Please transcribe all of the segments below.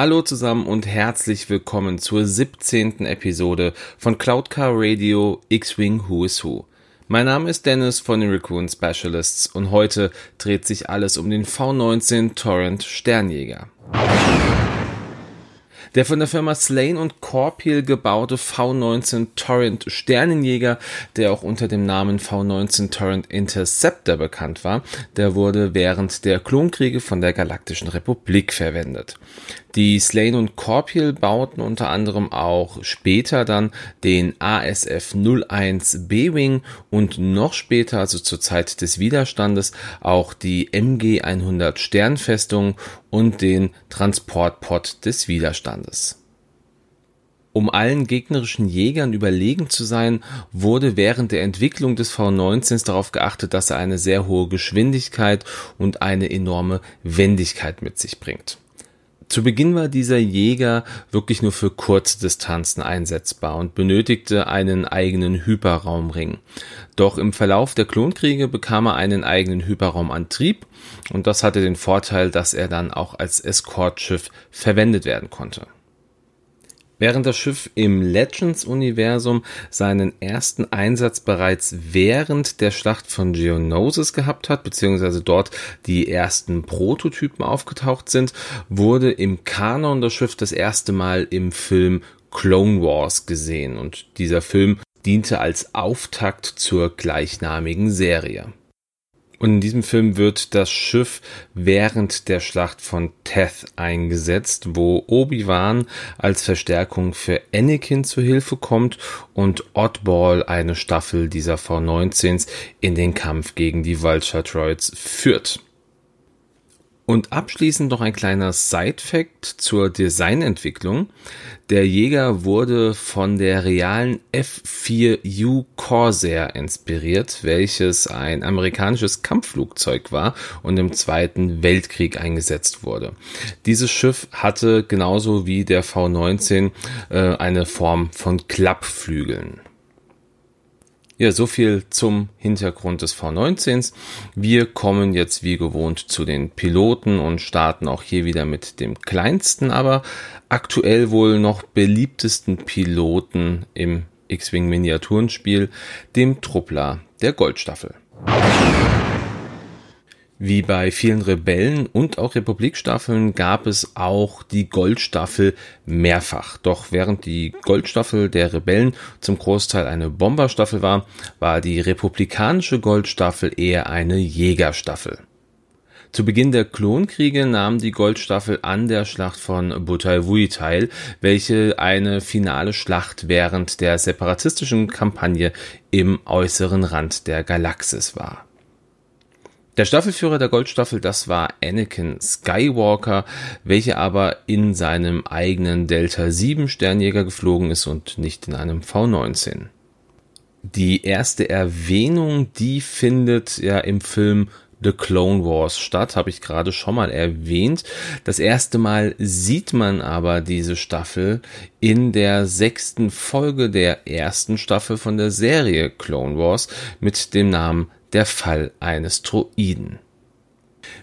Hallo zusammen und herzlich willkommen zur 17. Episode von Cloudcar Radio X-Wing Who is Who. Mein Name ist Dennis von den Raccoon Specialists und heute dreht sich alles um den V19 Torrent Sternjäger. Der von der Firma Slane und Corpil gebaute V19 Torrent Sternenjäger, der auch unter dem Namen V19 Torrent Interceptor bekannt war, der wurde während der Klonkriege von der Galaktischen Republik verwendet. Die Slane und Corpil bauten unter anderem auch später dann den ASF 01 B-Wing und noch später, also zur Zeit des Widerstandes, auch die MG 100 Sternfestung und den Transportpod des Widerstandes. Um allen gegnerischen Jägern überlegen zu sein, wurde während der Entwicklung des V19s darauf geachtet, dass er eine sehr hohe Geschwindigkeit und eine enorme Wendigkeit mit sich bringt. Zu Beginn war dieser Jäger wirklich nur für Kurzdistanzen einsetzbar und benötigte einen eigenen Hyperraumring. Doch im Verlauf der Klonkriege bekam er einen eigenen Hyperraumantrieb und das hatte den Vorteil, dass er dann auch als Eskortschiff verwendet werden konnte. Während das Schiff im Legends-Universum seinen ersten Einsatz bereits während der Schlacht von Geonosis gehabt hat, beziehungsweise dort die ersten Prototypen aufgetaucht sind, wurde im Kanon das Schiff das erste Mal im Film Clone Wars gesehen und dieser Film diente als Auftakt zur gleichnamigen Serie. Und in diesem Film wird das Schiff während der Schlacht von Teth eingesetzt, wo Obi-Wan als Verstärkung für Anakin zu Hilfe kommt und Oddball eine Staffel dieser V-19s in den Kampf gegen die Vulture Droids führt. Und abschließend noch ein kleiner Side-Fact zur Designentwicklung. Der Jäger wurde von der realen F4U Corsair inspiriert, welches ein amerikanisches Kampfflugzeug war und im Zweiten Weltkrieg eingesetzt wurde. Dieses Schiff hatte genauso wie der V19 äh, eine Form von Klappflügeln. Ja, so viel zum Hintergrund des V19s. Wir kommen jetzt wie gewohnt zu den Piloten und starten auch hier wieder mit dem kleinsten, aber aktuell wohl noch beliebtesten Piloten im X-Wing Miniaturenspiel, dem Truppler der Goldstaffel. Wie bei vielen Rebellen und auch Republikstaffeln gab es auch die Goldstaffel mehrfach. Doch während die Goldstaffel der Rebellen zum Großteil eine Bomberstaffel war, war die republikanische Goldstaffel eher eine Jägerstaffel. Zu Beginn der Klonkriege nahm die Goldstaffel an der Schlacht von Butai teil, welche eine finale Schlacht während der separatistischen Kampagne im äußeren Rand der Galaxis war. Der Staffelführer der Goldstaffel, das war Anakin Skywalker, welcher aber in seinem eigenen Delta 7 Sternjäger geflogen ist und nicht in einem V19. Die erste Erwähnung, die findet ja im Film The Clone Wars statt, habe ich gerade schon mal erwähnt. Das erste Mal sieht man aber diese Staffel in der sechsten Folge der ersten Staffel von der Serie Clone Wars mit dem Namen der Fall eines Droiden.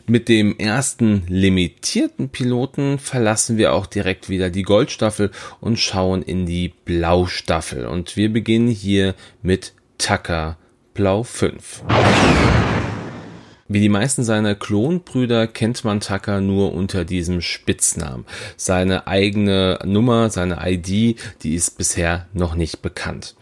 Mit dem ersten limitierten Piloten verlassen wir auch direkt wieder die Goldstaffel und schauen in die Blaustaffel. Und wir beginnen hier mit Tucker Blau 5. Wie die meisten seiner Klonbrüder kennt man Tucker nur unter diesem Spitznamen. Seine eigene Nummer, seine ID, die ist bisher noch nicht bekannt.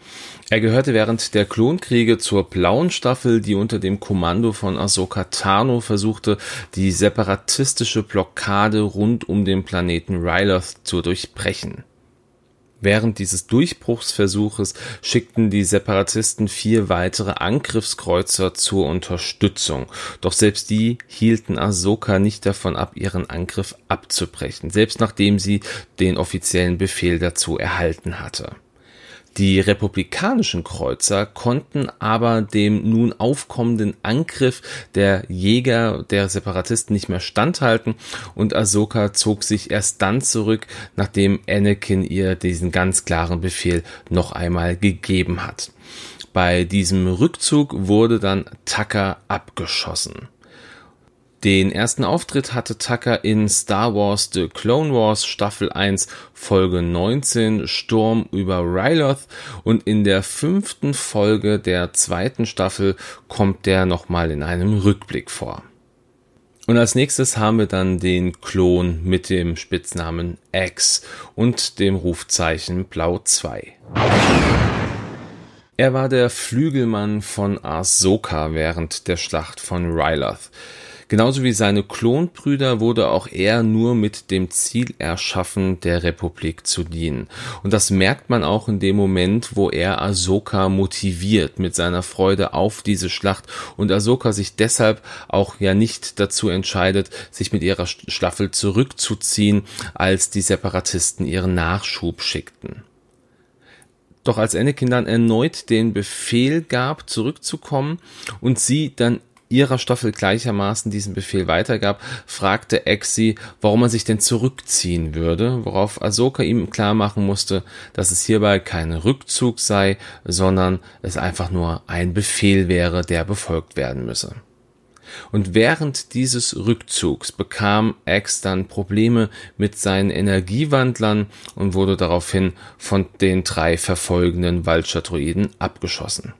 Er gehörte während der Klonkriege zur blauen Staffel, die unter dem Kommando von Ahsoka Tano versuchte, die separatistische Blockade rund um den Planeten Ryloth zu durchbrechen. Während dieses Durchbruchsversuches schickten die Separatisten vier weitere Angriffskreuzer zur Unterstützung. Doch selbst die hielten Ahsoka nicht davon ab, ihren Angriff abzubrechen, selbst nachdem sie den offiziellen Befehl dazu erhalten hatte. Die republikanischen Kreuzer konnten aber dem nun aufkommenden Angriff der Jäger der Separatisten nicht mehr standhalten und Ahsoka zog sich erst dann zurück, nachdem Anakin ihr diesen ganz klaren Befehl noch einmal gegeben hat. Bei diesem Rückzug wurde dann Tucker abgeschossen. Den ersten Auftritt hatte Tucker in Star Wars The Clone Wars Staffel 1 Folge 19 Sturm über Ryloth und in der fünften Folge der zweiten Staffel kommt der nochmal in einem Rückblick vor. Und als nächstes haben wir dann den Klon mit dem Spitznamen X und dem Rufzeichen Blau 2. Er war der Flügelmann von Ahsoka während der Schlacht von Ryloth. Genauso wie seine Klonbrüder wurde auch er nur mit dem Ziel erschaffen, der Republik zu dienen. Und das merkt man auch in dem Moment, wo er Ahsoka motiviert mit seiner Freude auf diese Schlacht und Ahsoka sich deshalb auch ja nicht dazu entscheidet, sich mit ihrer Staffel zurückzuziehen, als die Separatisten ihren Nachschub schickten. Doch als Anakin dann erneut den Befehl gab, zurückzukommen und sie dann ihrer Staffel gleichermaßen diesen Befehl weitergab, fragte Exi, warum er sich denn zurückziehen würde, worauf Ahsoka ihm klar machen musste, dass es hierbei kein Rückzug sei, sondern es einfach nur ein Befehl wäre, der befolgt werden müsse. Und während dieses Rückzugs bekam X dann Probleme mit seinen Energiewandlern und wurde daraufhin von den drei verfolgenden Vulture-Droiden abgeschossen.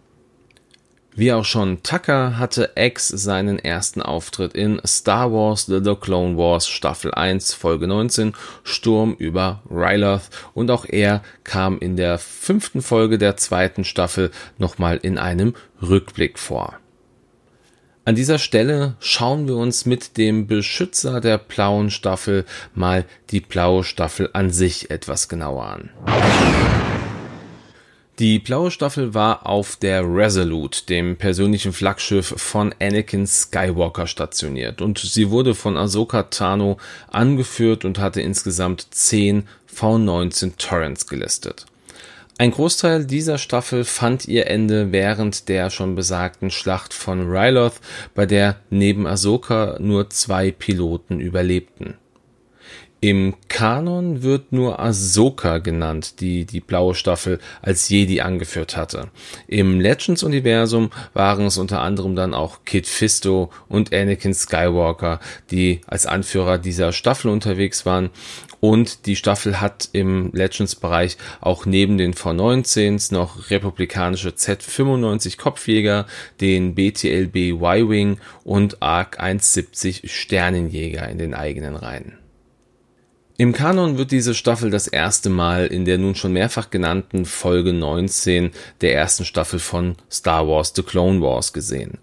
Wie auch schon Tucker hatte X seinen ersten Auftritt in Star Wars The, Clone Wars Staffel 1 Folge 19 Sturm über Ryloth und auch er kam in der fünften Folge der zweiten Staffel nochmal in einem Rückblick vor. An dieser Stelle schauen wir uns mit dem Beschützer der blauen Staffel mal die blaue Staffel an sich etwas genauer an. Die blaue Staffel war auf der Resolute, dem persönlichen Flaggschiff von Anakin Skywalker stationiert und sie wurde von Ahsoka Tano angeführt und hatte insgesamt 10 V19 Torrents gelistet. Ein Großteil dieser Staffel fand ihr Ende während der schon besagten Schlacht von Ryloth, bei der neben Ahsoka nur zwei Piloten überlebten. Im Kanon wird nur Ahsoka genannt, die die blaue Staffel als Jedi angeführt hatte. Im Legends-Universum waren es unter anderem dann auch Kid Fisto und Anakin Skywalker, die als Anführer dieser Staffel unterwegs waren. Und die Staffel hat im Legends-Bereich auch neben den V19s noch republikanische Z95 Kopfjäger, den BTLB Y-Wing und ARC 170 Sternenjäger in den eigenen Reihen. Im Kanon wird diese Staffel das erste Mal in der nun schon mehrfach genannten Folge 19 der ersten Staffel von Star Wars The Clone Wars gesehen.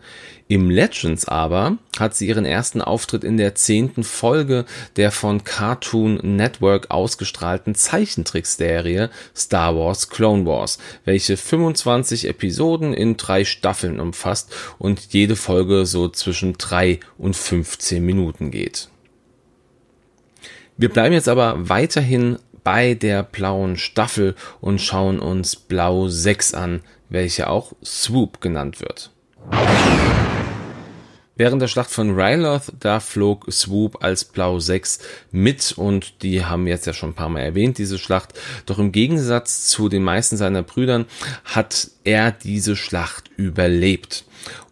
Im Legends aber hat sie ihren ersten Auftritt in der zehnten Folge der von Cartoon Network ausgestrahlten Zeichentrickserie Star Wars Clone Wars, welche 25 Episoden in drei Staffeln umfasst und jede Folge so zwischen drei und 15 Minuten geht. Wir bleiben jetzt aber weiterhin bei der blauen Staffel und schauen uns Blau 6 an, welche auch Swoop genannt wird. Während der Schlacht von Ryloth, da flog Swoop als Blau 6 mit und die haben jetzt ja schon ein paar Mal erwähnt, diese Schlacht. Doch im Gegensatz zu den meisten seiner Brüdern hat er diese Schlacht überlebt.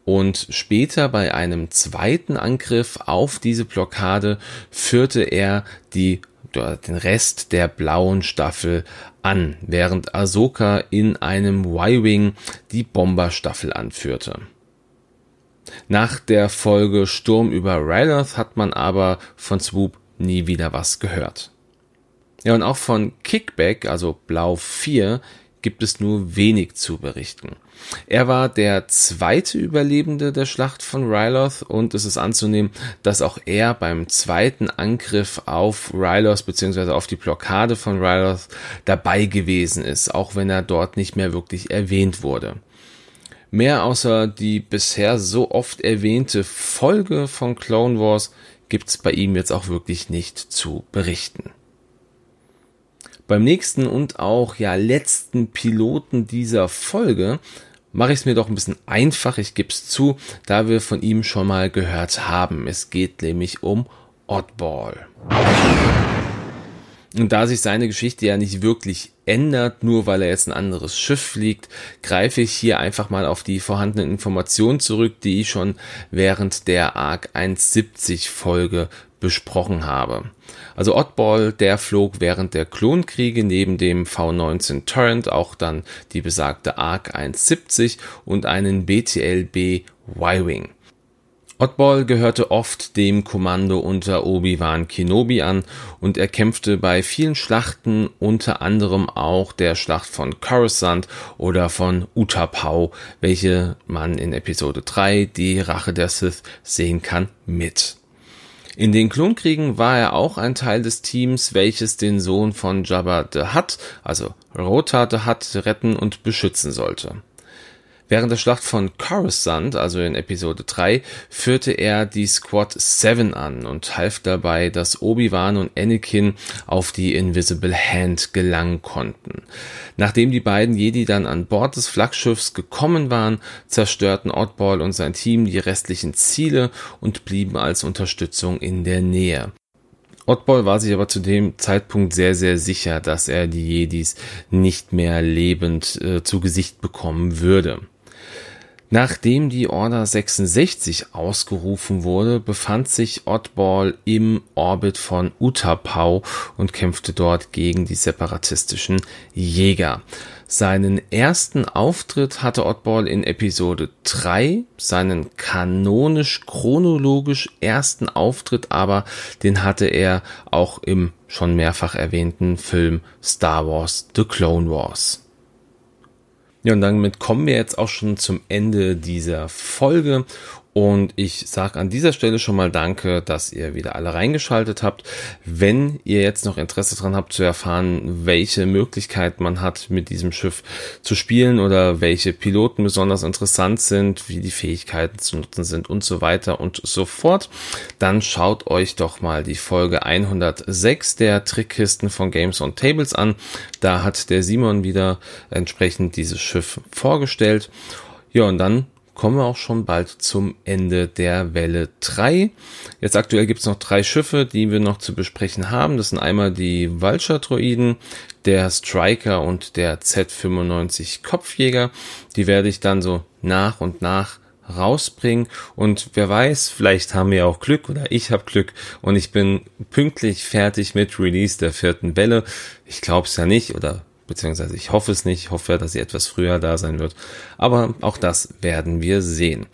Und später bei einem zweiten Angriff auf diese Blockade führte er die den Rest der blauen Staffel an, während Ahsoka in einem Y-Wing die Bomberstaffel anführte. Nach der Folge Sturm über Ryloth hat man aber von Swoop nie wieder was gehört. Ja, und auch von Kickback, also Blau 4, gibt es nur wenig zu berichten. Er war der zweite Überlebende der Schlacht von Ryloth und es ist anzunehmen, dass auch er beim zweiten Angriff auf Ryloth bzw. auf die Blockade von Ryloth dabei gewesen ist, auch wenn er dort nicht mehr wirklich erwähnt wurde. Mehr außer die bisher so oft erwähnte Folge von Clone Wars gibt's bei ihm jetzt auch wirklich nicht zu berichten. Beim nächsten und auch ja letzten Piloten dieser Folge mache ich es mir doch ein bisschen einfach, ich gebe es zu, da wir von ihm schon mal gehört haben. Es geht nämlich um Oddball. Und da sich seine Geschichte ja nicht wirklich ändert, nur weil er jetzt ein anderes Schiff fliegt, greife ich hier einfach mal auf die vorhandenen Informationen zurück, die ich schon während der ARC 170 Folge besprochen habe. Also Oddball, der flog während der Klonkriege neben dem V19 Torrent auch dann die besagte ARC 170 und einen BTLB Y-Wing. Oddball gehörte oft dem Kommando unter Obi-Wan Kenobi an und er kämpfte bei vielen Schlachten, unter anderem auch der Schlacht von Coruscant oder von Utapau, welche man in Episode 3, die Rache der Sith, sehen kann, mit. In den Klonkriegen war er auch ein Teil des Teams, welches den Sohn von Jabba the Hutt, also Rota the Hutt, retten und beschützen sollte. Während der Schlacht von Coruscant, also in Episode 3, führte er die Squad 7 an und half dabei, dass Obi-Wan und Anakin auf die Invisible Hand gelangen konnten. Nachdem die beiden Jedi dann an Bord des Flaggschiffs gekommen waren, zerstörten Oddball und sein Team die restlichen Ziele und blieben als Unterstützung in der Nähe. Oddball war sich aber zu dem Zeitpunkt sehr, sehr sicher, dass er die Jedis nicht mehr lebend äh, zu Gesicht bekommen würde. Nachdem die Order 66 ausgerufen wurde, befand sich Oddball im Orbit von Utapau und kämpfte dort gegen die separatistischen Jäger. Seinen ersten Auftritt hatte Oddball in Episode 3, seinen kanonisch chronologisch ersten Auftritt aber, den hatte er auch im schon mehrfach erwähnten Film Star Wars The Clone Wars. Ja, und damit kommen wir jetzt auch schon zum Ende dieser Folge und ich sage an dieser Stelle schon mal Danke, dass ihr wieder alle reingeschaltet habt. Wenn ihr jetzt noch Interesse dran habt zu erfahren, welche Möglichkeit man hat, mit diesem Schiff zu spielen oder welche Piloten besonders interessant sind, wie die Fähigkeiten zu nutzen sind und so weiter und so fort, dann schaut euch doch mal die Folge 106 der Trickkisten von Games on Tables an. Da hat der Simon wieder entsprechend dieses Schiff vorgestellt. Ja, und dann kommen wir auch schon bald zum Ende der Welle 3. Jetzt aktuell gibt es noch drei Schiffe, die wir noch zu besprechen haben. Das sind einmal die Vulture-Droiden, der Striker und der Z95 Kopfjäger. Die werde ich dann so nach und nach rausbringen und wer weiß, vielleicht haben wir auch Glück oder ich habe Glück und ich bin pünktlich fertig mit Release der vierten Welle. Ich glaube es ja nicht oder beziehungsweise ich hoffe es nicht, ich hoffe, dass sie etwas früher da sein wird. Aber auch das werden wir sehen.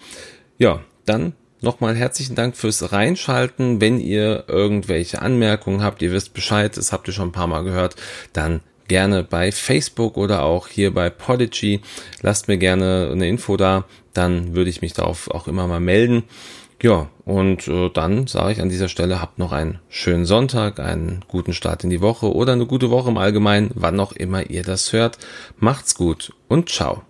Ja, dann Nochmal herzlichen Dank fürs Reinschalten. Wenn ihr irgendwelche Anmerkungen habt, ihr wisst Bescheid, das habt ihr schon ein paar Mal gehört, dann gerne bei Facebook oder auch hier bei Podigy. Lasst mir gerne eine Info da, dann würde ich mich darauf auch immer mal melden. Ja, und äh, dann sage ich an dieser Stelle, habt noch einen schönen Sonntag, einen guten Start in die Woche oder eine gute Woche im Allgemeinen, wann auch immer ihr das hört. Macht's gut und ciao.